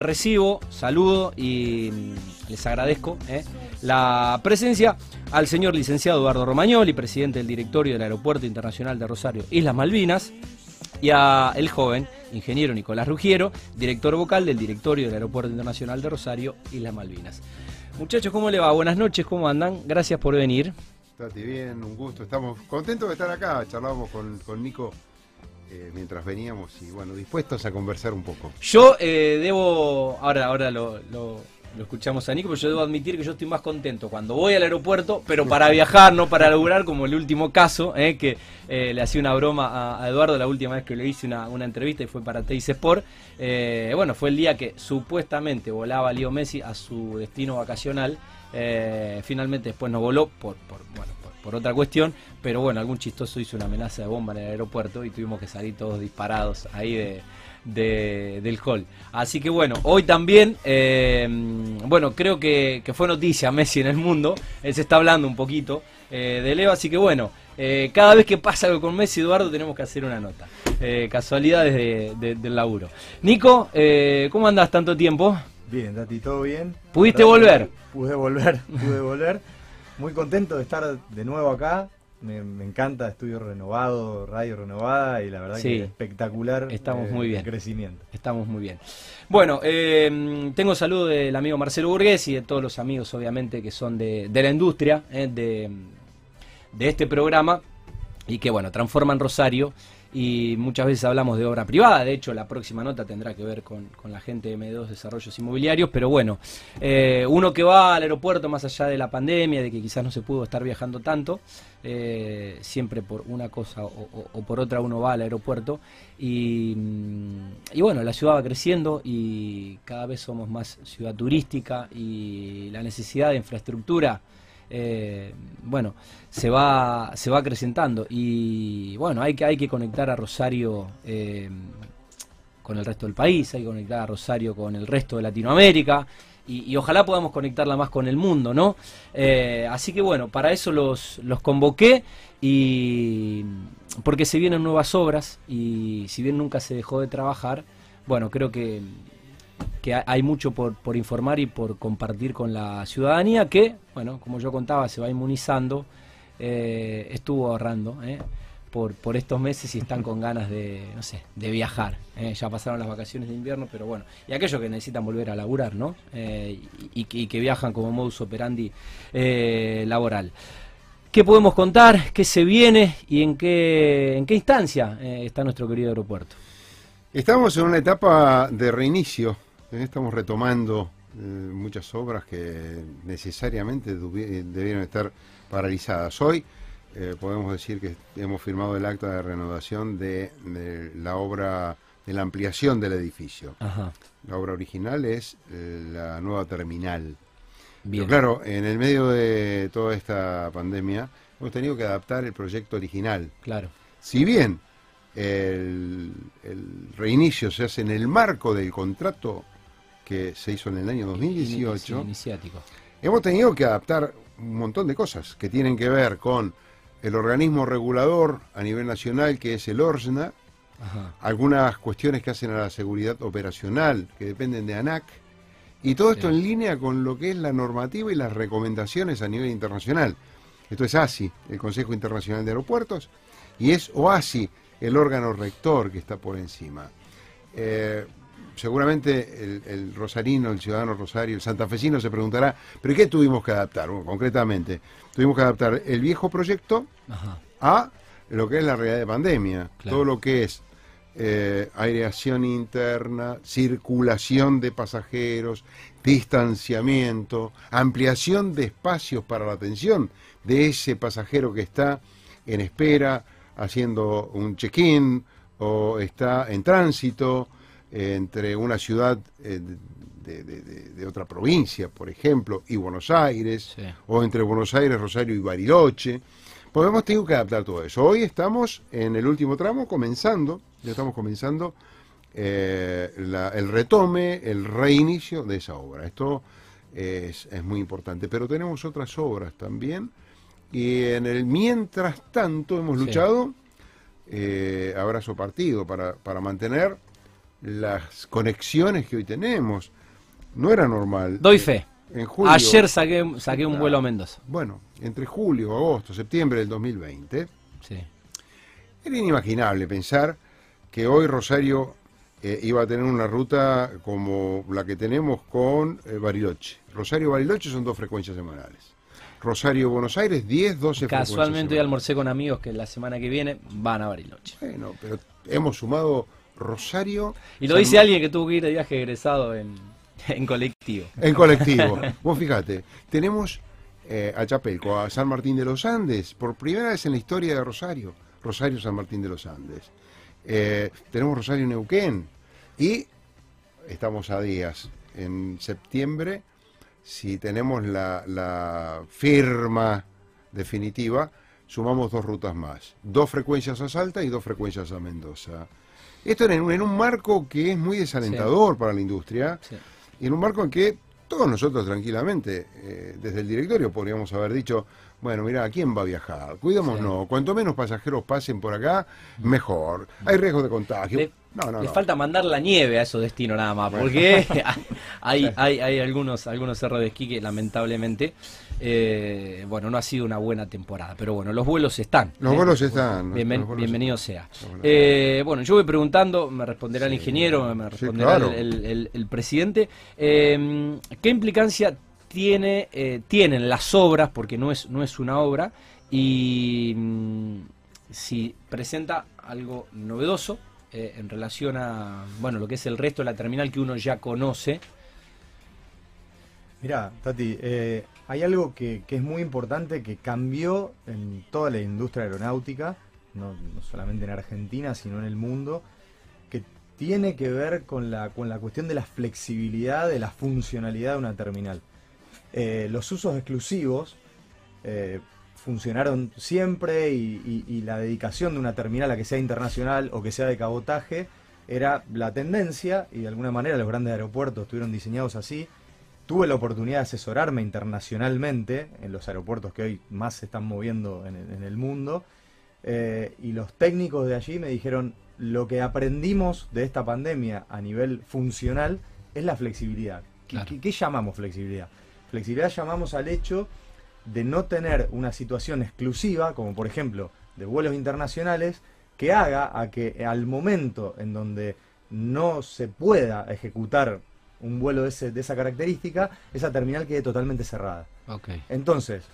Recibo, saludo y mm, les agradezco eh, la presencia al señor licenciado Eduardo Romagnoli, presidente del directorio del Aeropuerto Internacional de Rosario, Islas Malvinas, y a el joven ingeniero Nicolás Rugiero, director vocal del directorio del Aeropuerto Internacional de Rosario, Islas Malvinas. Muchachos, ¿cómo le va? Buenas noches, ¿cómo andan? Gracias por venir. Tati, bien, un gusto. Estamos contentos de estar acá. Charlábamos con, con Nico eh, mientras veníamos y bueno, dispuestos a conversar un poco. Yo eh, debo, ahora, ahora lo, lo, escuchamos a Nico, pero yo debo admitir que yo estoy más contento cuando voy al aeropuerto, pero para viajar, no para laburar, como el último caso, eh, que le hacía una broma a, Eduardo la última vez que le hice una, una entrevista y fue para Teis Sport. bueno, fue el día que supuestamente volaba Leo Messi a su destino vacacional. finalmente después no voló por, por bueno, por otra cuestión, pero bueno, algún chistoso hizo una amenaza de bomba en el aeropuerto y tuvimos que salir todos disparados ahí de, del hall. Así que bueno, hoy también, eh, bueno, creo que, fue noticia Messi en el mundo, él se está hablando un poquito eh, de Leo, así que bueno, eh, cada vez que pasa algo con Messi, Eduardo, tenemos que hacer una nota. casualidades del laburo. Nico, ¿cómo andas tanto tiempo? Bien, Tati, ¿todo bien? ¿Pudiste volver? Pude volver, pude volver. Muy contento de estar de nuevo acá. Me, encanta, estudio renovado, radio renovada y la verdad que espectacular. Estamos muy bien. crecimiento. Estamos muy bien. Bueno, eh, tengo saludo del amigo Marcelo Burgués y de todos los amigos, obviamente, que son de, la industria, eh, de, de este programa y que, bueno, transforman Rosario y muchas veces hablamos de obra privada, de hecho la próxima nota tendrá que ver con, la gente de M2 Desarrollos Inmobiliarios, pero bueno, eh, uno que va al aeropuerto más allá de la pandemia, de que quizás no se pudo estar viajando tanto, eh, siempre por una cosa o, por otra uno va al aeropuerto mm, y bueno, la ciudad va creciendo y cada vez somos más ciudad turística y la necesidad de infraestructura eh, bueno, se va, se va acrecentando. Y bueno, hay que, hay que conectar a Rosario eh, con el resto del país, hay que conectar a Rosario con el resto de Latinoamérica. Y, ojalá podamos conectarla más con el mundo, ¿no? Eh, así que bueno, para eso los, los convoqué y porque se vienen nuevas obras y si bien nunca se dejó de trabajar, bueno, creo que que hay mucho por, por, informar y por compartir con la ciudadanía que, bueno, como yo contaba, se va inmunizando, eh, estuvo ahorrando eh, por, por estos meses y están con ganas de, no sé, de viajar. Eh. Ya pasaron las vacaciones de invierno, pero bueno, y aquellos que necesitan volver a laburar, ¿no? Y, y, que viajan como modus operandi laboral. ¿Qué podemos contar? ¿Qué se viene? ¿Y en qué, en qué instancia está nuestro querido aeropuerto? Estamos en una etapa de reinicio Estamos retomando eh, muchas obras que necesariamente debieron estar paralizadas. Hoy eh, podemos decir que hemos firmado el acta de renovación de, la obra de la ampliación del edificio. La obra original es eh, la nueva terminal. Pero claro, en el medio de toda esta pandemia hemos tenido que adaptar el proyecto original. Claro. Si bien el, el reinicio se hace en el marco del contrato que se hizo en el año 2018, hemos tenido que adaptar un montón de cosas que tienen que ver con el organismo regulador a nivel nacional, que es el ORSNA, algunas cuestiones que hacen a la seguridad operacional, que dependen de ANAC, y todo esto en línea con lo que es la normativa y las recomendaciones a nivel internacional. Esto es ASI, el Consejo Internacional de Aeropuertos, y es OASI, el órgano rector que está por encima. Eh, seguramente el, rosarino, el ciudadano rosario, el santafesino se preguntará, ¿pero qué tuvimos que adaptar? concretamente, tuvimos que adaptar el viejo proyecto a lo que es la realidad de pandemia, todo lo que es eh, aireación interna, circulación de pasajeros, distanciamiento, ampliación de espacios para la atención de ese pasajero que está en espera, haciendo un check-in o está en tránsito entre una ciudad eh, de, otra provincia, por ejemplo, y Buenos Aires, o entre Buenos Aires, Rosario y Bariloche. Podemos tener que adaptar todo eso. Hoy estamos en el último tramo, comenzando, ya estamos comenzando eh, el retome, el reinicio de esa obra. Esto es, muy importante, pero tenemos otras obras también. Y en el mientras tanto hemos luchado, eh, abrazo partido, para, para mantener las conexiones que hoy tenemos. No era normal. Doy fe. En julio, Ayer saqué, saqué un vuelo a Mendoza. Bueno, entre julio, agosto, septiembre del 2020, sí. era inimaginable pensar que hoy Rosario eh, iba a tener una ruta como la que tenemos con eh, Bariloche. Rosario-Bariloche son dos frecuencias semanales. Rosario-Buenos Aires, 10, 12 Casualmente hoy almorcé con amigos que la semana que viene van a Bariloche. Bueno, pero hemos sumado Rosario. Y lo dice alguien que tuvo que ir de viaje egresado en, en colectivo. En colectivo. Vos fíjate, tenemos eh, a Chapelco, a San Martín de los Andes, por primera vez en la historia de Rosario. Rosario San Martín de los Andes. Eh, tenemos Rosario Neuquén. Y estamos a días. En septiembre, si tenemos la, la firma definitiva, sumamos dos rutas más. Dos frecuencias a Salta y dos frecuencias a Mendoza. Esto en un, en un marco que es muy desalentador para la industria y en un marco en que todos nosotros tranquilamente, eh, desde el directorio, podríamos haber dicho, bueno, mira, ¿a quién va a viajar? Cuidémonos, cuanto menos pasajeros pasen por acá, mejor. Hay riesgo de contagio. No, no, Le falta mandar la nieve a esos destinos nada más, porque hay, hay, hay algunos, algunos cerros de esquí que lamentablemente, eh, bueno, no ha sido una buena temporada, pero bueno, los vuelos están. Los ¿eh? vuelos están. bienvenido sea. Eh, bueno, yo voy preguntando, me responderá el ingeniero, me responderá el, presidente, ¿qué implicancia tiene, tienen las obras, porque no es, no es una obra, y mm, si presenta algo novedoso en relación a bueno lo que es el resto de la terminal que uno ya conoce. Mira, Tati, eh, hay algo que, es muy importante que cambió en toda la industria aeronáutica, no, solamente en Argentina, sino en el mundo, que tiene que ver con la, con la cuestión de la flexibilidad, de la funcionalidad de una terminal. Eh, los usos exclusivos, funcionaron siempre y, la dedicación de una terminal a que sea internacional o que sea de cabotaje era la tendencia y de alguna manera los grandes aeropuertos estuvieron diseñados así. Tuve la oportunidad de asesorarme internacionalmente en los aeropuertos que hoy más se están moviendo en el, mundo eh, y los técnicos de allí me dijeron lo que aprendimos de esta pandemia a nivel funcional es la flexibilidad. qué llamamos flexibilidad? Flexibilidad llamamos al hecho de no tener una situación exclusiva, como por ejemplo de vuelos internacionales, que haga a que al momento en donde no se pueda ejecutar un vuelo de, ese, de esa característica, esa terminal quede totalmente cerrada. Entonces,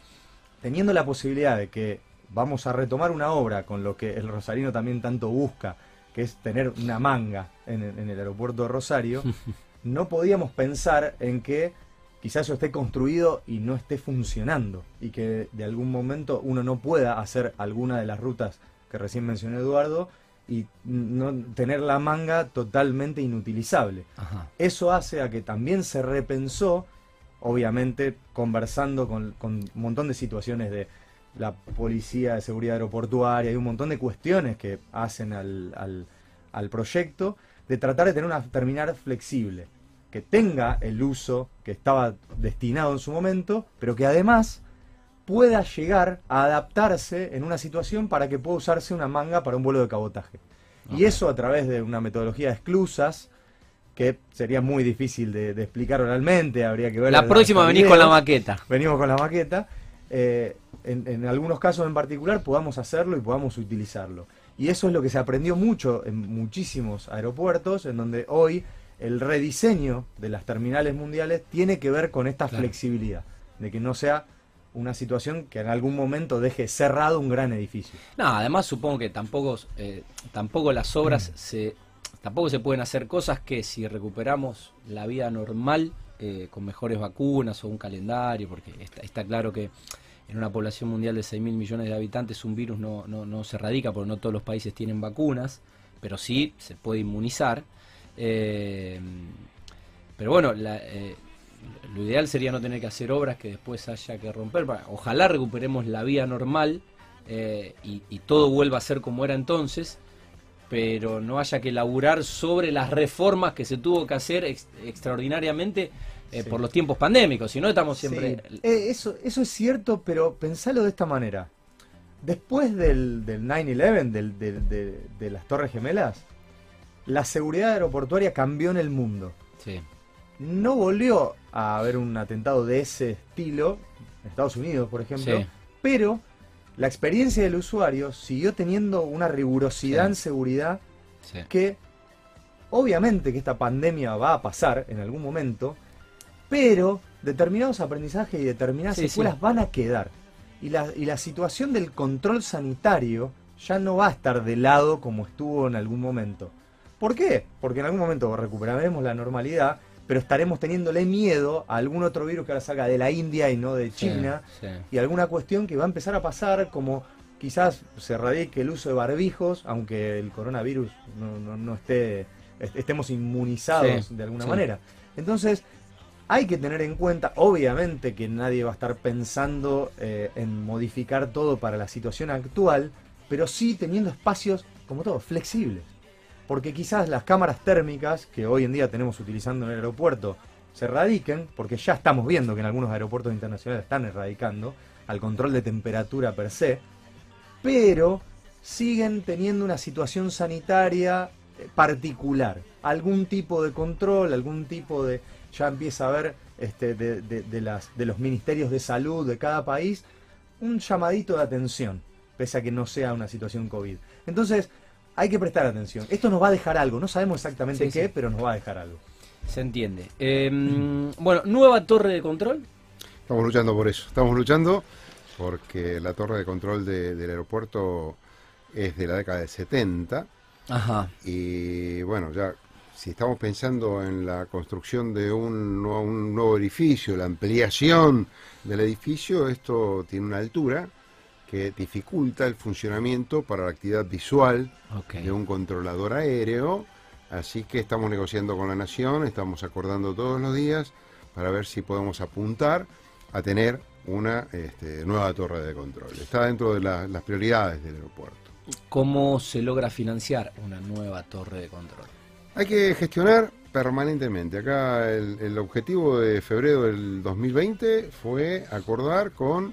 teniendo la posibilidad de que vamos a retomar una obra con lo que el rosarino también tanto busca, que es tener una manga en el aeropuerto de Rosario, no podíamos pensar en que quizás eso esté construido y no esté funcionando y que de algún momento uno no pueda hacer alguna de las rutas que recién mencionó Eduardo y no tener la manga totalmente inutilizable. Eso hace a que también se repensó, obviamente conversando con, un montón de situaciones de la policía de seguridad aeroportuaria y un montón de cuestiones que hacen al, al, al proyecto, de tratar de tener una terminal flexible que tenga el uso que estaba destinado en su momento, pero que además pueda llegar a adaptarse en una situación para que pueda usarse una manga para un vuelo de cabotaje. Y eso a través de una metodología de esclusas, que sería muy difícil de, explicar oralmente, habría que ver... La próxima venís con la maqueta. Venimos con la maqueta. Eh, en, en, algunos casos en particular podamos hacerlo y podamos utilizarlo. Y eso es lo que se aprendió mucho en muchísimos aeropuertos, en donde hoy el rediseño de las terminales mundiales tiene que ver con esta flexibilidad, de que no sea una situación que en algún momento deje cerrado un gran edificio. No, además supongo que tampoco, eh, tampoco las obras mm. se, tampoco se pueden hacer cosas que si recuperamos la vida normal eh, con mejores vacunas o un calendario, porque está, claro que en una población mundial de 6 mil millones de habitantes un virus no, no, no se erradica porque no todos los países tienen vacunas, pero sí se puede inmunizar. Eh, pero bueno, eh, lo ideal sería no tener que hacer obras que después haya que romper. Ojalá recuperemos la vía normal eh, y, todo vuelva a ser como era entonces, pero no haya que laburar sobre las reformas que se tuvo que hacer extraordinariamente por los tiempos pandémicos. Si no, estamos siempre. eso, eso es cierto, pero pensalo de esta manera. Después del, del 9-11, de las Torres Gemelas, la seguridad aeroportuaria cambió en el mundo. No volvió a haber un atentado de ese estilo, en Estados Unidos, por ejemplo, pero la experiencia del usuario siguió teniendo una rigurosidad en seguridad que obviamente que esta pandemia va a pasar en algún momento, pero determinados aprendizajes y determinadas escuelas van a quedar. Y la, y la situación del control sanitario ya no va a estar de lado como estuvo en algún momento. ¿Por qué? Porque en algún momento recuperaremos la normalidad, pero estaremos teniéndole miedo a algún otro virus que ahora salga de la India y no de China, y alguna cuestión que va a empezar a pasar como quizás se radique el uso de barbijos, aunque el coronavirus no, esté, estemos inmunizados de alguna manera. Entonces, hay que tener en cuenta, obviamente que nadie va a estar pensando eh, en modificar todo para la situación actual, pero sí teniendo espacios, como todo, flexibles. Porque quizás las cámaras térmicas que hoy en día tenemos utilizando en el aeropuerto se erradiquen, porque ya estamos viendo que en algunos aeropuertos internacionales están erradicando al control de temperatura per se, pero siguen teniendo una situación sanitaria eh, particular, algún tipo de control, algún tipo de, ya empieza a haber este, de, de los ministerios de salud de cada país un llamadito de atención, pese a que no sea una situación COVID. Entonces, hay que prestar atención. Esto nos va a dejar algo, no sabemos exactamente qué, pero nos va a dejar algo. Se entiende. Em, bueno, nueva torre de control. Estamos luchando por eso, estamos luchando porque la torre de control del aeropuerto es de la década del 70. Ajá. Y bueno, ya si estamos pensando en la construcción de un, nuevo edificio, la ampliación del edificio, esto tiene una altura que dificulta el funcionamiento para la actividad visual de un controlador aéreo. Así que estamos negociando con la Nación, estamos acordando todos los días para ver si podemos apuntar a tener una este, nueva torre de control. Está dentro de las prioridades del aeropuerto. ¿Cómo se logra financiar una nueva torre de control? Hay que gestionar permanentemente. Acá el, objetivo de febrero del 2020 fue acordar con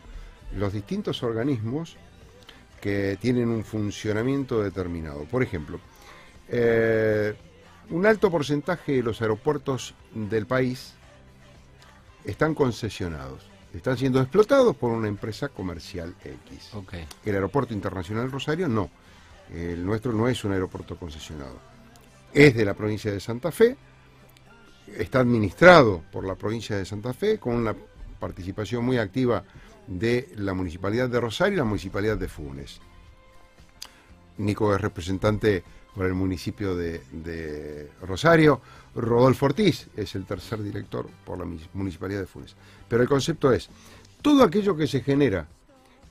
los distintos organismos que tienen un funcionamiento determinado. Por ejemplo, eh, un alto porcentaje de los aeropuertos del país están concesionados, están siendo explotados por una empresa comercial X. El Aeropuerto Internacional Rosario no, el nuestro no es un aeropuerto concesionado es de la provincia de Santa Fe, está administrado por la provincia de Santa Fe con una participación muy activa de la Municipalidad de Rosario y la Municipalidad de Funes. Nico es representante por el municipio de, Rosario, Rodolfo Ortiz es el tercer director por la Municipalidad de Funes. Pero el concepto es, todo aquello que se genera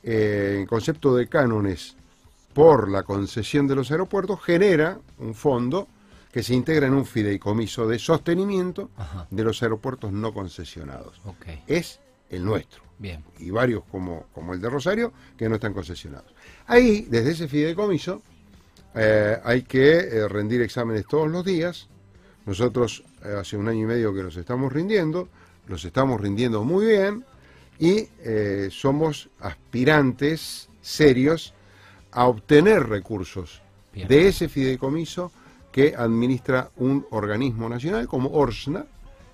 eh, en concepto de cánones por la concesión de los aeropuertos genera un fondo que se integra en un fideicomiso de sostenimiento de los aeropuertos no concesionados. Es el nuestro. Bien. Y varios como, como el de Rosario que no están concesionados. Ahí, desde ese fideicomiso, eh, hay que eh, rendir exámenes todos los días. Nosotros eh, hace un año y medio que los estamos rindiendo, los estamos rindiendo muy bien y somos aspirantes serios a obtener recursos de ese fideicomiso que administra un organismo nacional como ORSNA,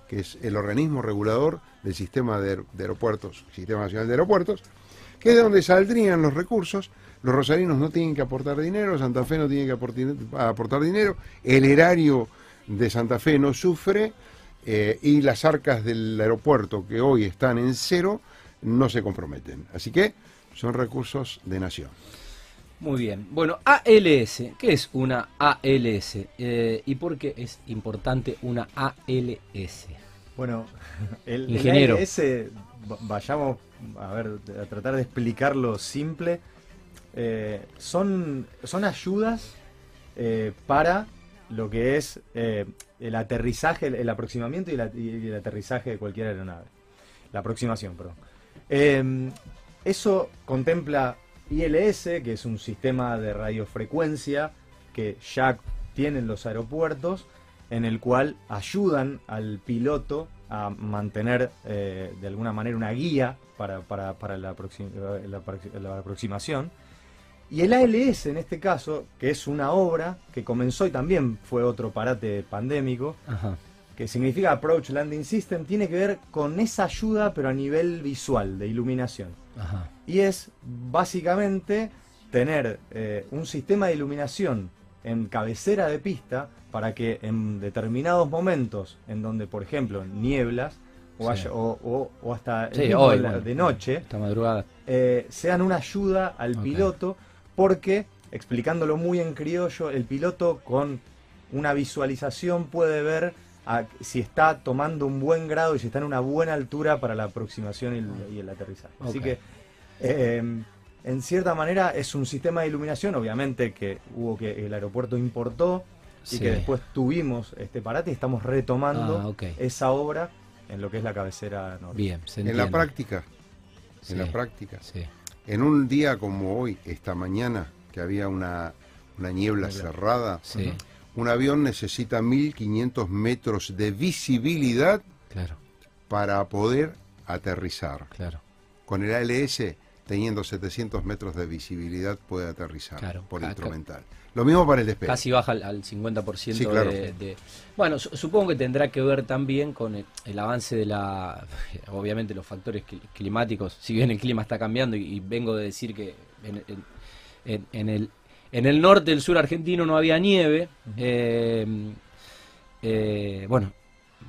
que es el organismo regulador del sistema de, aeropuertos, Sistema Nacional de Aeropuertos, que es de donde saldrían los recursos. Los rosarinos no tienen que aportar dinero, Santa Fe no tiene que aportar, dinero, el erario de Santa Fe no sufre eh, y las arcas del aeropuerto que hoy están en cero no se comprometen. Así que son recursos de nación. Muy bien. Bueno, ALS. ¿Qué es una ALS? Eh, ¿Y por qué es importante una ALS? Bueno, el, Ingeniero. ALS, vayamos a ver, a tratar de explicarlo simple. Eh, son, son ayudas eh, para lo que es el aterrizaje, el, aproximamiento y, y, el aterrizaje de cualquier aeronave. La aproximación, perdón. eso contempla ILS, que es un sistema de radiofrecuencia que ya tienen los aeropuertos, en el cual ayudan al piloto a mantener eh, de alguna manera una guía para, la, aproximación. Y el ALS en este caso, que es una obra que comenzó y también fue otro parate pandémico, que significa Approach Landing System, tiene que ver con esa ayuda pero a nivel visual, de iluminación. Y es básicamente tener eh, un sistema de iluminación en cabecera de pista para que en determinados momentos, en donde por ejemplo nieblas, o, o, hasta de noche, esta madrugada. Eh, sean una ayuda al piloto porque, explicándolo muy en criollo, el piloto con una visualización puede ver si está tomando un buen grado y si está en una buena altura para la aproximación y el, aterrizaje. Así que, em, en cierta manera, es un sistema de iluminación, obviamente que hubo que el aeropuerto importó y que después tuvimos este parate y estamos retomando ah, esa obra en lo que es la cabecera norte. Bien, en la práctica, en la práctica. En un día como hoy, esta mañana, que había una, niebla, cerrada, un avión necesita 1500 metros de visibilidad para poder aterrizar. Claro. Con el ALS, teniendo 700 metros de visibilidad, puede aterrizar por instrumental. Lo mismo para el despegue. Casi baja al, 50% de, Bueno, supongo que tendrá que ver también con el, avance de la... Obviamente los factores climáticos, si bien el clima está cambiando y, vengo de decir que en, el, en el norte del sur argentino no había nieve, eh, eh, bueno,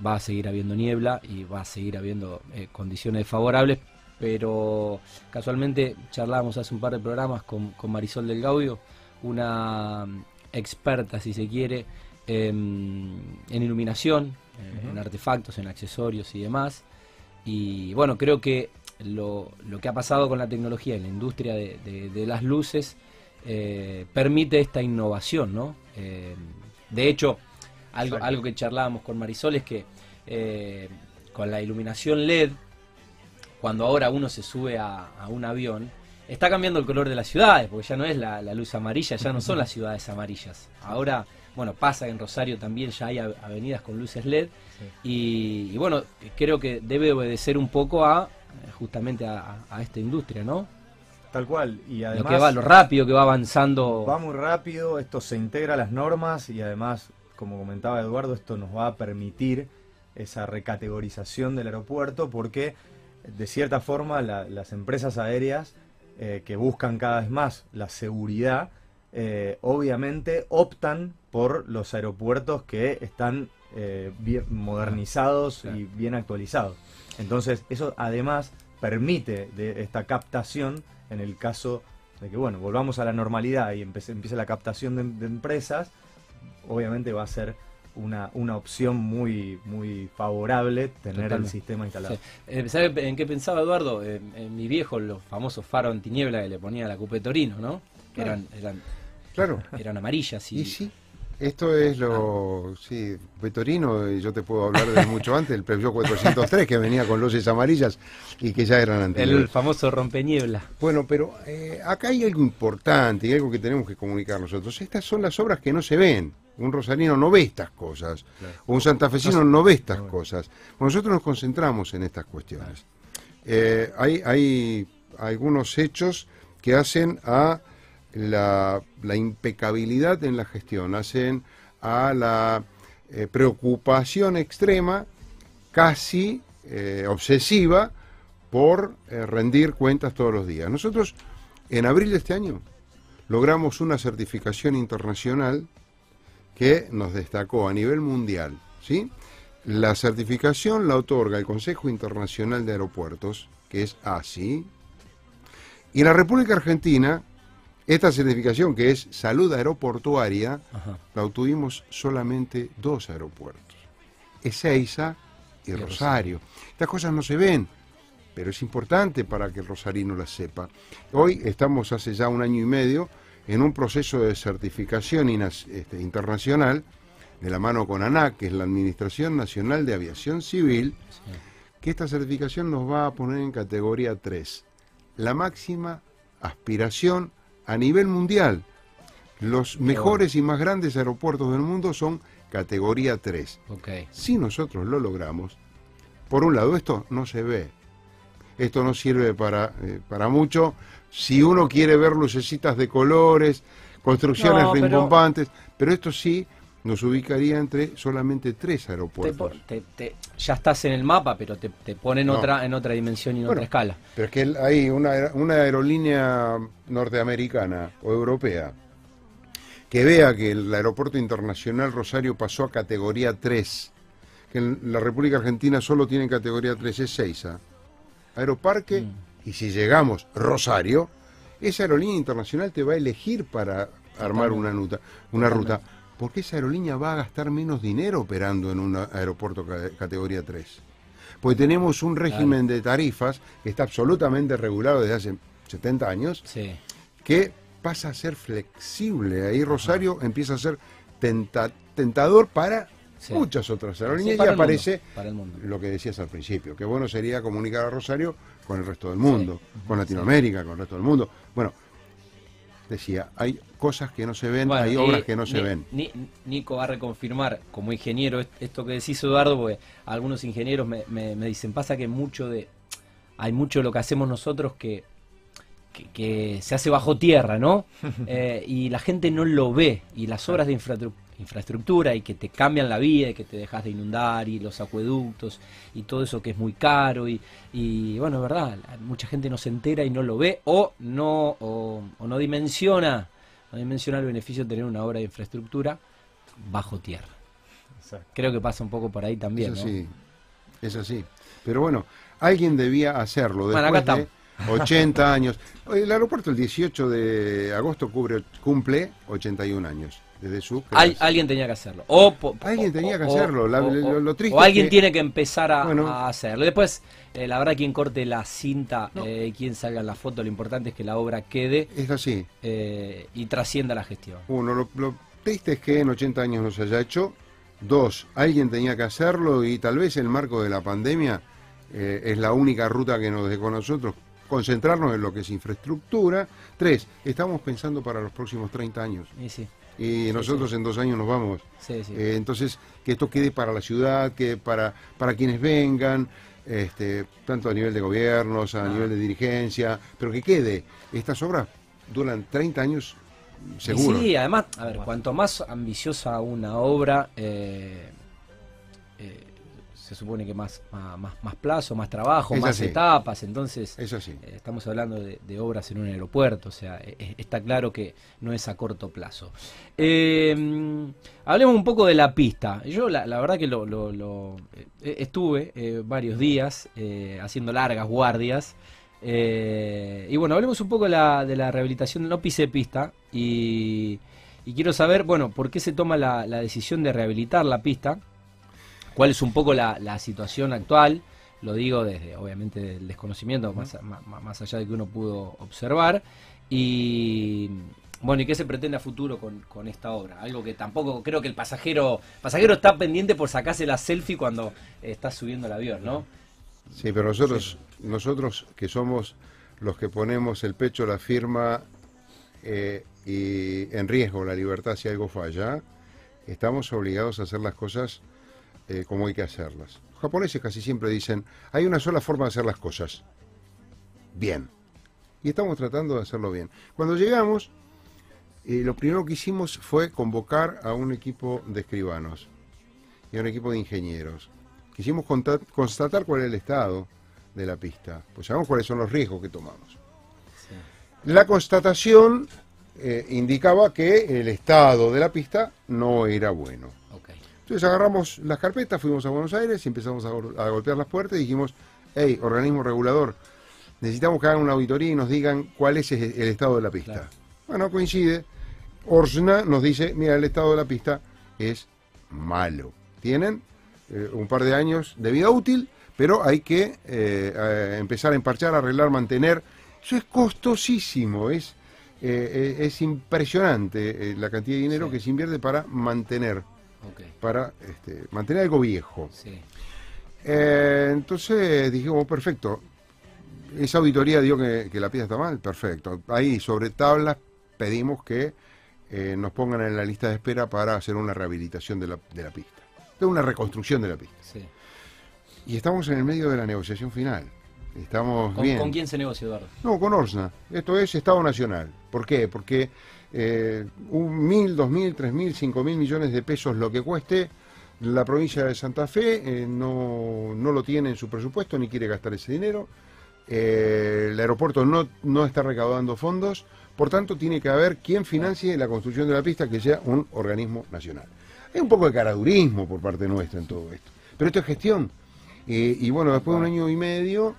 va a seguir habiendo niebla y va a seguir habiendo eh, condiciones favorables, pero casualmente charlábamos hace un par de programas con, con Marisol del Gaudio una experta, si se quiere, en, iluminación, en artefactos, en accesorios y demás. Y bueno, creo que lo, que ha pasado con la tecnología en la industria de, las luces eh, permite esta innovación, ¿no? Eh, de hecho, algo, algo que charlábamos con Marisol es que eh, con la iluminación LED, cuando ahora uno se sube a un avión, está cambiando el color de las ciudades, porque ya no es la, luz amarilla, ya no son las ciudades amarillas. Ahora, bueno, pasa en Rosario también, ya hay avenidas con luces LED, y, bueno, creo que debe obedecer un poco a justamente a, esta industria, ¿no? Tal cual, y además... Lo que va, lo rápido que va avanzando... Va muy rápido, esto se integra a las normas y además, como comentaba Eduardo, esto nos va a permitir esa recategorización del aeropuerto porque de cierta forma las empresas aéreas eh, que buscan cada vez más la seguridad, eh, obviamente optan por los aeropuertos que están eh, bien modernizados y bien actualizados. Entonces, eso además permite de esta captación en el caso de que, bueno, volvamos a la normalidad y empiece, la captación de empresas, obviamente va a ser una, una opción muy, muy favorable tener el sistema instalado. Eh, ¿Sabe en qué pensaba Eduardo? en mi viejo, los famosos faros en tiniebla que le ponía a la Cupetorino, ¿no? Eran, eran, claro. eran amarillas y, sí. Esto es lo. Sí, Petorino, yo te puedo hablar de mucho antes, el Peugeot 403 que venía con luces amarillas y que ya eran anteriores. El famoso rompeniebla. Bueno, pero eh, acá hay algo importante y algo que tenemos que comunicar nosotros. Estas son las obras que no se ven. Un rosarino no ve estas cosas. Un santafesino no ve estas cosas. Nosotros nos concentramos en estas cuestiones. Eh, hay, hay algunos hechos que hacen a la, impecabilidad en la gestión, hacen a la eh, preocupación extrema, casi eh, obsesiva, por rendir cuentas todos los días. Nosotros, en abril de este año, logramos una certificación internacional que nos destacó a nivel mundial. ¿sí? La certificación la otorga el Consejo Internacional de Aeropuertos, que es ASI, y la República Argentina, esta certificación, que es salud aeroportuaria, la obtuvimos solamente dos aeropuertos, Ezeiza y, Rosario. Estas cosas no se ven, pero es importante para que el rosarino las sepa. Hoy estamos hace ya un año y medio en un proceso de certificación este, internacional, de la mano con ANAC, que es la Administración Nacional de Aviación Civil, que esta certificación nos va a poner en categoría 3, la máxima aspiración a nivel mundial. Los mejores y más grandes aeropuertos del mundo son categoría 3. Si nosotros lo logramos, por un lado esto no se ve, esto no sirve para, eh, para mucho. Si uno quiere ver lucecitas de colores, construcciones rimbombantes, pero esto sí nos ubicaría entre solamente tres aeropuertos. ya estás en el mapa, pero te, te pone en, otra, en otra dimensión y en otra escala. Pero es que hay una, una aerolínea norteamericana o europea que vea que el aeropuerto internacional Rosario pasó a categoría 3, que en la República Argentina solo tiene categoría 3, es 6 ¿ah? Aeroparque, mm. y si llegamos Rosario, esa aerolínea internacional te va a elegir para armar una, ruta, una ruta, porque esa aerolínea va a gastar menos dinero operando en un aeropuerto categoría 3. Pues tenemos un régimen de tarifas que está absolutamente regulado desde hace 70 años, que pasa a ser flexible. Ahí Rosario empieza a ser tentador para muchas otras aerolíneas y aparece lo que decías al principio, que bueno sería comunicar a Rosario con el resto del mundo, con Latinoamérica, con el resto del mundo. Bueno, decía, hay cosas que no se ven, hay obras que no se ven. Nico va a reconfirmar como ingeniero esto que decís Eduardo, porque algunos ingenieros me, me, me dicen, pasa que mucho de, hay mucho de lo que hacemos nosotros que que, se hace bajo tierra, ¿no? Eh, y la gente no lo ve. Y las obras de infraestructura y que te cambian la vida y que te dejas de inundar y los acueductos y todo eso que es muy caro y, y bueno, es verdad, mucha gente no se entera y no lo ve o no, o, no dimensiona, no dimensiona el beneficio de tener una obra de infraestructura bajo tierra. Creo que pasa un poco por ahí también. Es así, es así. Pero bueno, alguien debía hacerlo. Después bueno, acá de... 80 años. El aeropuerto el 18 de agosto cubre, cumple 81 años. Desde su alguien tenía que hacerlo. O, alguien tenía que hacerlo. lo, triste o alguien tiene que empezar a, hacerlo. Después, eh, la verdad, quien corte la cinta, eh, quien salga en la foto, lo importante es que la obra quede. Es así. Eh, y trascienda la gestión. Uno, lo, triste es que en 80 años no se haya hecho. Dos, alguien tenía que hacerlo y tal vez el marco de la pandemia es la única ruta que nos dejó a nosotros concentrarnos en lo que es infraestructura. Tres, estamos pensando para los próximos 30 años. Y, nosotros en dos años nos vamos. Eh, entonces, que esto quede para la ciudad, que para, para quienes vengan, este, tanto a nivel de gobiernos, a ah. nivel de dirigencia, pero que quede. Estas obras duran 30 años seguro. Sí, además, a ver, cuanto más ambiciosa una obra, eh, se supone que más, más, más plazo, más trabajo, más etapas, entonces eh, estamos hablando de, obras en un aeropuerto, o sea, e, e, está claro que no es a corto plazo. Em, hablemos un poco de la pista. Yo la, verdad que lo, eh, estuve eh, varios días haciendo largas guardias. y bueno, hablemos un poco de la, de la rehabilitación, no pise pista y, quiero saber, bueno, por qué se toma la decisión de rehabilitar la pista cuál es un poco la, situación actual, lo digo desde obviamente del desconocimiento, más, más, allá de que uno pudo observar, y bueno, ¿y qué se pretende a futuro con, esta obra? Algo que tampoco creo que el pasajero pasajero está pendiente por sacarse la selfie cuando está subiendo el avión, ¿no? Sí, pero nosotros, nosotros que somos los que ponemos el pecho, la firma eh, y en riesgo la libertad si algo falla, estamos obligados a hacer las cosas eh, como hay que hacerlas. Los japoneses casi siempre dicen, hay una sola forma de hacer las cosas. Bien. Y estamos tratando de hacerlo bien. Cuando llegamos, eh, lo primero que hicimos fue convocar a un equipo de escribanos y a un equipo de ingenieros. Quisimos constatar cuál es el estado de la pista, pues sabemos cuáles son los riesgos que tomamos. La constatación eh, indicaba que el estado de la pista no era bueno. Entonces agarramos las carpetas, fuimos a Buenos Aires y empezamos a, golpear las puertas y dijimos, hey, organismo regulador, necesitamos que hagan una auditoría y nos digan cuál es el estado de la pista. Bueno, coincide. Orsna nos dice, mira, el estado de la pista es malo. Tienen eh, un par de años de vida útil, pero hay que eh, empezar a emparchar, arreglar, mantener. Eso es costosísimo, es, eh, es impresionante la cantidad de dinero que se invierte para mantener para este, mantener algo viejo. Eh, entonces dijimos, perfecto, esa auditoría dio que, la pieza está mal, perfecto. Ahí sobre tablas pedimos que eh, nos pongan en la lista de espera para hacer una rehabilitación de la, de la pista, de una reconstrucción de la pista. Y estamos en el medio de la negociación final. Estamos ¿Con, bien. ¿Con quién se negocia, Eduardo? No, con Orsna. Esto es Estado Nacional. ¿Por qué? Porque eh, un mil, dos mil, tres mil, cinco mil millones de pesos lo que cueste, la provincia de Santa Fe eh, no, no, lo tiene en su presupuesto ni quiere gastar ese dinero. Eh, el aeropuerto no, no está recaudando fondos, por tanto tiene que haber quien financie la construcción de la pista que sea un organismo nacional. Hay un poco de caradurismo por parte nuestra en todo esto, pero esto es gestión. Eh, y bueno, después de un año y medio,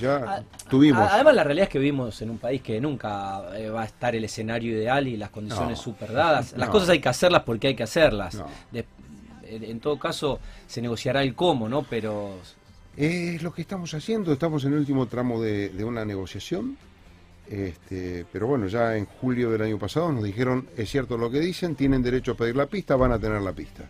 ya tuvimos. Además, la realidad es que vivimos en un país que nunca eh, va a estar el escenario ideal y las condiciones super dadas. Las cosas hay que hacerlas porque hay que hacerlas. en todo caso, se negociará el cómo, ¿no? Pero. Es lo que estamos haciendo. Estamos en el último tramo de, una negociación. Este, pero bueno, ya en julio del año pasado nos dijeron, es cierto lo que dicen, tienen derecho a pedir la pista, van a tener la pista.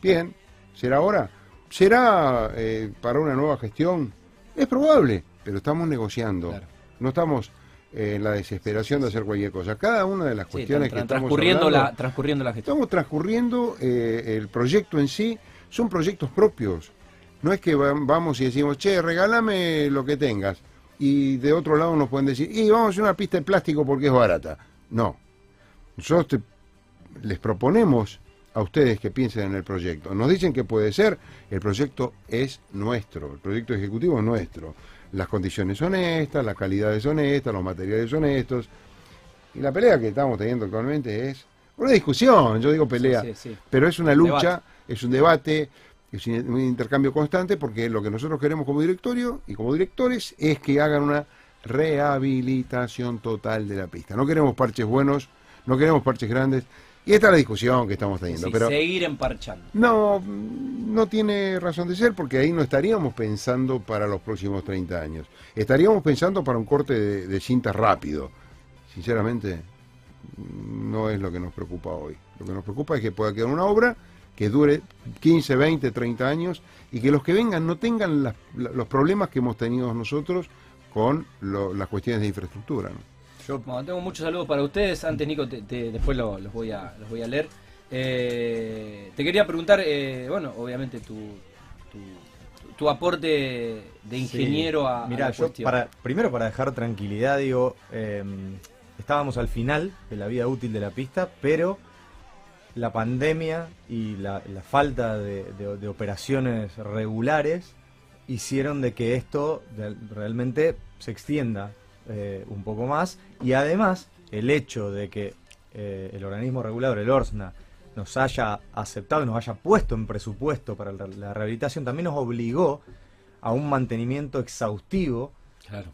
Bien, ¿será ahora? ¿Será eh, para una nueva gestión? Es probable, pero estamos negociando. No estamos eh, en la desesperación de hacer cualquier cosa. Cada una de las cuestiones que estamos transcurriendo la transcurriendo la gestión. Estamos transcurriendo eh, el proyecto en sí, son proyectos propios. No es que vamos y decimos, che, regálame lo que tengas. Y de otro lado nos pueden decir, y vamos a hacer una pista de plástico porque es barata. No. Nosotros les proponemos a ustedes que piensen en el proyecto. Nos dicen que puede ser, el proyecto es nuestro, el proyecto ejecutivo es nuestro. Las condiciones son estas, las calidades son estas, los materiales son estos. Y la pelea que estamos teniendo actualmente es una discusión, yo digo pelea, pero es una lucha, es un debate, es un intercambio constante porque lo que nosotros queremos como directorio y como directores es que hagan una rehabilitación total de la pista. No queremos parches buenos, no queremos parches grandes, y esta es la discusión que estamos teniendo. pero seguir emparchando. No, no tiene razón de ser porque ahí no estaríamos pensando para los próximos 30 años. Estaríamos pensando para un corte de, cinta rápido. Sinceramente, no es lo que nos preocupa hoy. Lo que nos preocupa es que pueda quedar una obra que dure 15, 20, 30 años y que los que vengan no tengan los problemas que hemos tenido nosotros con las cuestiones de infraestructura. Yo tengo muchos saludos para ustedes. Antes, Nico, después los, voy a, los voy a leer. Eh, te quería preguntar, eh, bueno, obviamente tu, tu, aporte de ingeniero a, Mira, yo para, primero para dejar tranquilidad, digo, em, estábamos al final de la vida útil de la pista, pero la pandemia y la, falta de, de, operaciones regulares hicieron de que esto realmente se extienda eh, un poco más. Y además, el hecho de que eh, el organismo regulador, el ORSNA, nos haya aceptado nos haya puesto en presupuesto para la rehabilitación, también nos obligó a un mantenimiento exhaustivo,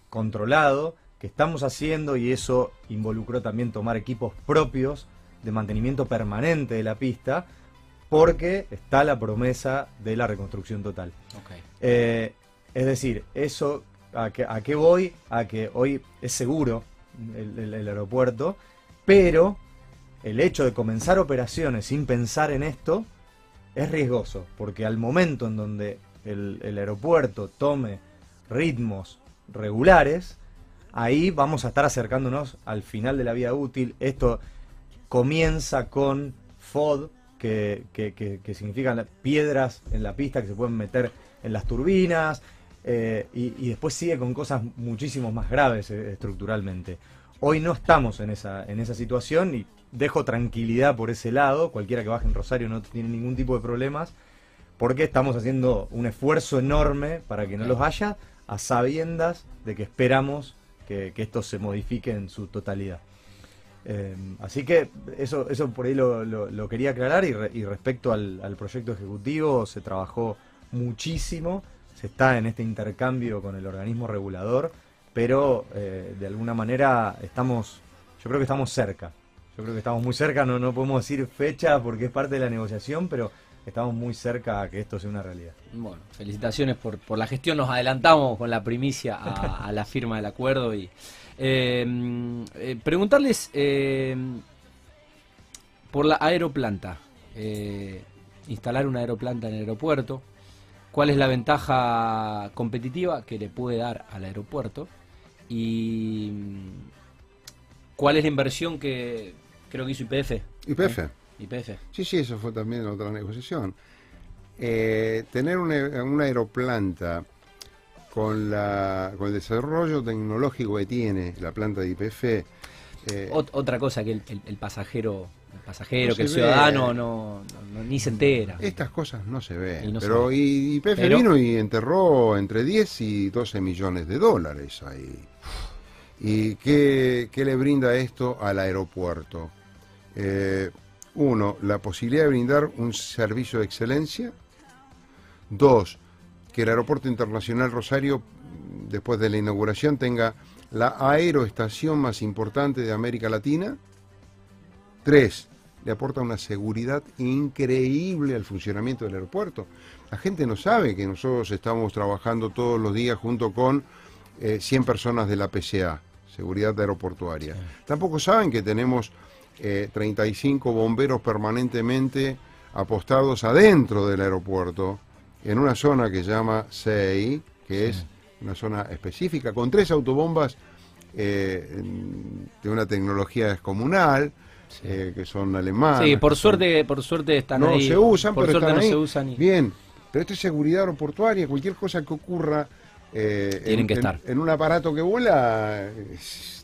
controlado, que estamos haciendo y eso involucró también tomar equipos propios de mantenimiento permanente de la pista, porque está la promesa de la reconstrucción total. Eh, es decir, eso ¿A qué, voy? A que hoy es seguro el, aeropuerto, pero el hecho de comenzar operaciones sin pensar en esto es riesgoso, porque al momento en donde el, aeropuerto tome ritmos regulares, ahí vamos a estar acercándonos al final de la vida útil. Esto comienza con FOD, que, que, que, significan piedras en la pista que se pueden meter en las turbinas, eh, y, después sigue con cosas muchísimo más graves eh, estructuralmente. Hoy no estamos en esa, en esa situación y dejo tranquilidad por ese lado, cualquiera que baje en Rosario no tiene ningún tipo de problemas, porque estamos haciendo un esfuerzo enorme para que no los haya, a sabiendas de que esperamos que, esto se modifique en su totalidad. Eh, así que eso, eso por ahí lo, quería aclarar y, respecto al, al proyecto ejecutivo se trabajó muchísimo se está en este intercambio con el organismo regulador, pero eh, de alguna manera estamos, yo creo que estamos cerca. Yo creo que estamos muy cerca, no, no podemos decir fecha porque es parte de la negociación, pero estamos muy cerca a que esto sea una realidad. Bueno, felicitaciones por, por la gestión, nos adelantamos con la primicia a, la firma del acuerdo y eh, eh, preguntarles por la aeroplanta, instalar una aeroplanta en el aeropuerto, cuál es la ventaja competitiva que le puede dar al aeropuerto y mm, cuál es la inversión que creo que hizo IPF. IPF. IPF. Sí, sí, eso fue también otra negociación. Eh, tener una, aeroplanta con, la, con el desarrollo tecnológico que tiene la planta de IPF. Eh, otra cosa que el, pasajero el pasajero, que el ciudadano no, ni se entera. Estas cosas no se ven. pero IPF vino y enterró entre 10 y 12 millones de dólares ahí. ¿Y qué, le brinda esto al aeropuerto? Eh, uno, la posibilidad de brindar un servicio de excelencia. Dos, que el Aeropuerto Internacional Rosario, después de la inauguración, tenga la aeroestación más importante de América Latina. Tres, le aporta una seguridad increíble al funcionamiento del aeropuerto. La gente no sabe que nosotros estamos trabajando todos los días junto con 100 eh, personas de la PCA, Seguridad Aeroportuaria. Tampoco saben que tenemos 35 eh, bomberos permanentemente apostados adentro del aeropuerto, en una zona que se llama SEI, que es una zona específica, con tres autobombas eh, de una tecnología descomunal, eh, que son alemanas. Sí, por suerte, por suerte están no se usan, pero están no se usan. Bien, pero esto es seguridad aeroportuaria, cualquier cosa que ocurra en, que estar. En, un aparato que vuela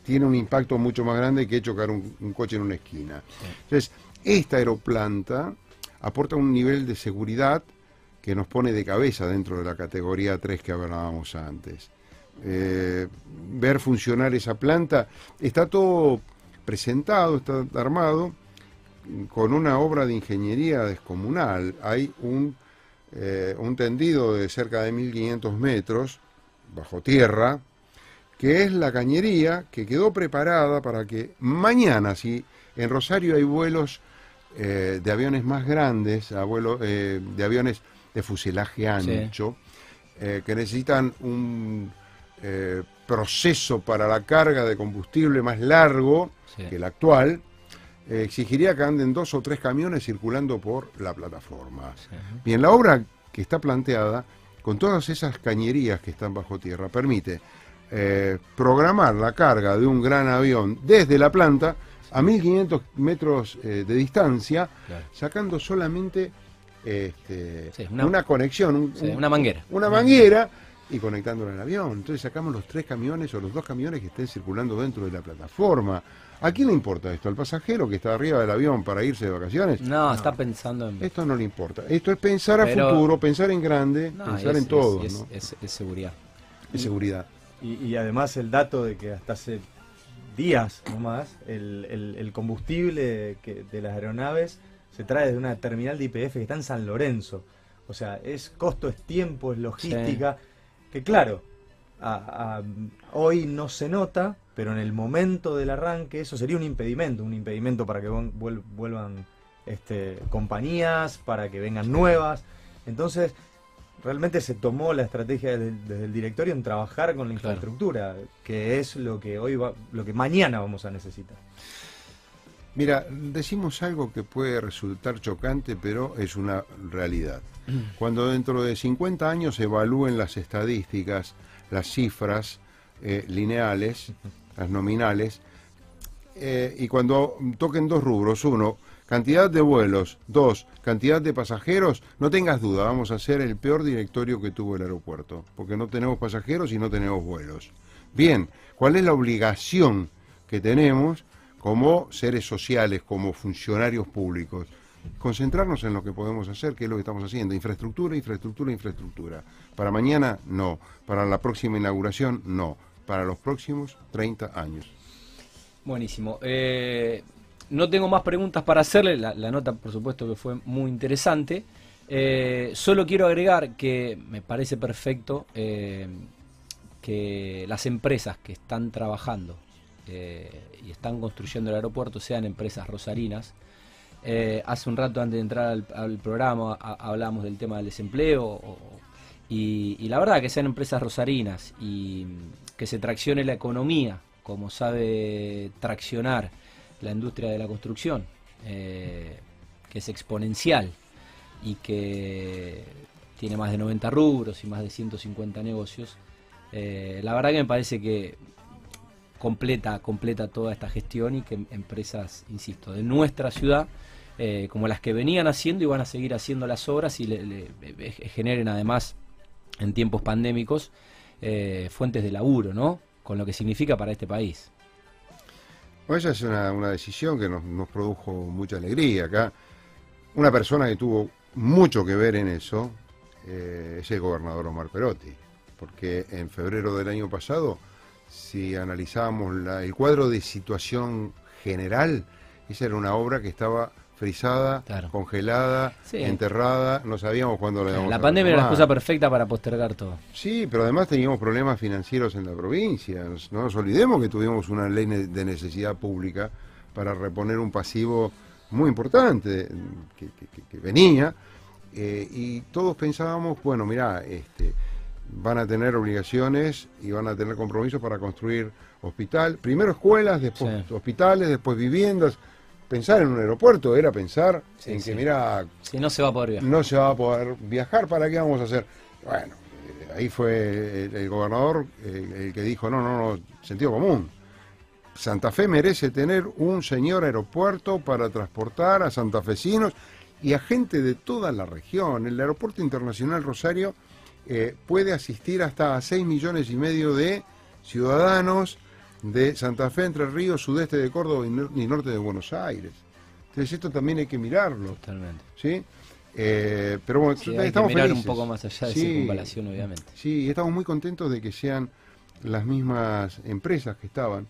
tiene un impacto mucho más grande que chocar un, coche en una esquina. Entonces, esta aeroplanta aporta un nivel de seguridad que nos pone de cabeza dentro de la categoría 3 que hablábamos antes. Eh, ver funcionar esa planta, está todo presentado, está armado con una obra de ingeniería descomunal. Hay un, eh, un tendido de cerca de 1500 metros bajo tierra, que es la cañería que quedó preparada para que mañana, si en Rosario hay vuelos eh, de aviones más grandes, eh, de aviones de fuselaje ancho, que necesitan un proceso para la carga de combustible más largo que el actual, exigiría que anden dos o tres camiones circulando por la plataforma. Bien, la obra que está planteada, con todas esas cañerías que están bajo tierra, permite eh, programar la carga de un gran avión desde la planta a 1500 metros eh, de distancia, sacando solamente este, una, conexión, una manguera. Una manguera y conectándolo al avión. Entonces sacamos los tres camiones o los dos camiones que estén circulando dentro de la plataforma. ¿A quién le importa esto? ¿Al pasajero que está arriba del avión para irse de vacaciones? No, está pensando en... Esto no le importa. Esto es pensar a futuro, pensar en grande, pensar en todo. Es, seguridad. Es seguridad. Y, además el dato de que hasta hace días nomás el, el, combustible que, de las aeronaves se trae de una terminal de IPF que está en San Lorenzo. O sea, es costo, es tiempo, es logística. Que claro, hoy no se nota, pero en el momento del arranque eso sería un impedimento, un impedimento para que vuelvan este, compañías, para que vengan nuevas. Entonces, realmente se tomó la estrategia desde, el directorio en trabajar con la infraestructura, que es lo que hoy va, lo que mañana vamos a necesitar. Mira, decimos algo que puede resultar chocante, pero es una realidad. Cuando dentro de 50 años evalúen las estadísticas, las cifras eh, lineales, las nominales, eh, y cuando toquen dos rubros, uno, Cantidad de vuelos. Dos, cantidad de pasajeros. No tengas duda, vamos a ser el peor directorio que tuvo el aeropuerto, porque no tenemos pasajeros y no tenemos vuelos. Bien, ¿cuál es la obligación que tenemos como seres sociales, como funcionarios públicos? Concentrarnos en lo que podemos hacer, que es lo que estamos haciendo. Infraestructura, infraestructura, infraestructura. Para mañana, no. Para la próxima inauguración, no. Para los próximos 30 años. Buenísimo. Eh, no tengo más preguntas para hacerle, la, nota por supuesto que fue muy interesante. Eh, solo quiero agregar que me parece perfecto eh, que las empresas que están trabajando y están construyendo el aeropuerto sean empresas rosarinas. hace un rato antes de entrar al, programa hablábamos del tema del desempleo y, y la verdad que sean empresas rosarinas y que se traccione la economía como sabe traccionar la industria de la construcción, eh, que es exponencial y que tiene más de 90 rubros y más de 150 negocios. Eh, la verdad que me parece que completa, completa toda esta gestión y que empresas, insisto, de nuestra ciudad, eh, como las que venían haciendo y van a seguir haciendo las obras y le, generen además en tiempos pandémicos fuentes de laburo, ¿no? Con lo que significa para este país. Bueno, esa es una, decisión que nos, nos, produjo mucha alegría. Acá, una persona que tuvo mucho que ver en eso es el gobernador Omar Perotti, porque en febrero del año pasado, si analizábamos el cuadro de situación general, esa era una obra que estaba frisada, congelada, enterrada, no sabíamos cuándo la íbamos La pandemia era la excusa perfecta para postergar todo. Sí, pero además teníamos problemas financieros en la provincia. No nos olvidemos que tuvimos una ley de necesidad pública para reponer un pasivo muy importante que, venía. Eh, y todos pensábamos, bueno, mira, este, van a tener obligaciones y van a tener compromisos para construir hospital, primero escuelas, después hospitales, después viviendas, pensar en un aeropuerto era pensar en que, mira, si no se va a poder viajar. No se va a poder viajar, ¿para qué vamos a hacer? Bueno, eh, ahí fue el, gobernador eh, el que dijo, no, no, no, sentido común. Santa Fe merece tener un señor aeropuerto para transportar a santafesinos y a gente de toda la región. El Aeropuerto Internacional Rosario eh, puede asistir hasta a 6 millones y medio de ciudadanos de Santa Fe, Entre Ríos, sudeste de Córdoba y, norte de Buenos Aires. Entonces esto también hay que mirarlo. Totalmente. ¿sí? Eh, pero bueno, estamos que mirar un poco más allá de esa circunvalación, obviamente. Sí, y estamos muy contentos de que sean las mismas empresas que estaban.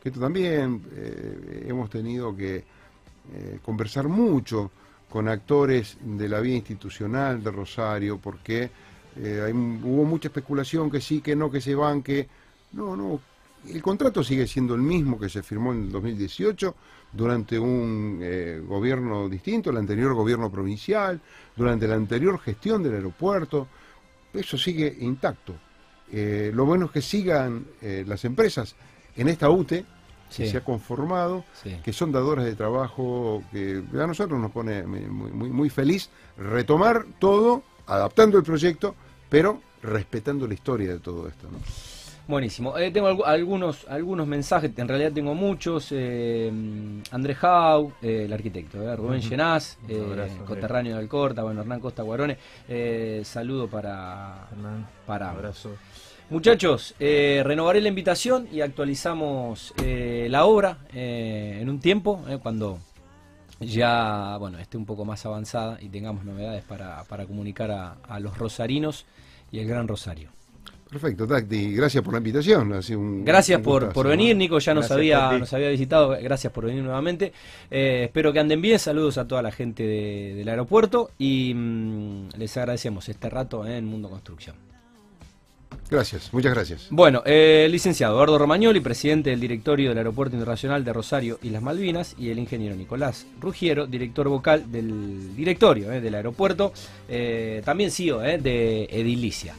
Que esto también eh, hemos tenido que eh, conversar mucho con actores de la vía institucional de Rosario, porque hubo mucha especulación que sí, que no, que se van, que... No, no, el contrato sigue siendo el mismo que se firmó en el 2018 durante un eh, gobierno distinto, el anterior gobierno provincial, durante la anterior gestión del aeropuerto. Eso sigue intacto. Eh, lo bueno es que sigan eh, las empresas en esta UTE, que se ha conformado, que son dadoras de trabajo, que a nosotros nos pone muy, muy, muy feliz retomar todo, adaptando el proyecto, pero respetando la historia de todo esto. ¿no? Buenísimo. Eh, tengo algunos, algunos mensajes, en realidad tengo muchos. Eh, Andrés Jau, eh, el arquitecto, eh, Rubén Llenás, coterráneo de Alcorta, bueno, Hernán Costa Guarone. saludo para. Hernán, para. Abrazo. Muchachos, renovaré la invitación y actualizamos la obra en un tiempo, cuando ya bueno esté un poco más avanzada y tengamos novedades para, para comunicar a, a los rosarinos y el Gran Rosario. Perfecto, Tacti. Gracias por la invitación. un, gracias por, por venir, Nico. Ya nos había, nos había visitado. Gracias por venir nuevamente. Eh, espero que anden bien. Saludos a toda la gente del aeropuerto y mm, les agradecemos este rato en Mundo Construcción. Gracias, muchas gracias. Bueno, eh, licenciado Eduardo Romagnoli, presidente del directorio del Aeropuerto Internacional de Rosario y las Malvinas, y el ingeniero Nicolás Rugiero, director vocal del directorio eh, del aeropuerto, también CEO de Edilicia.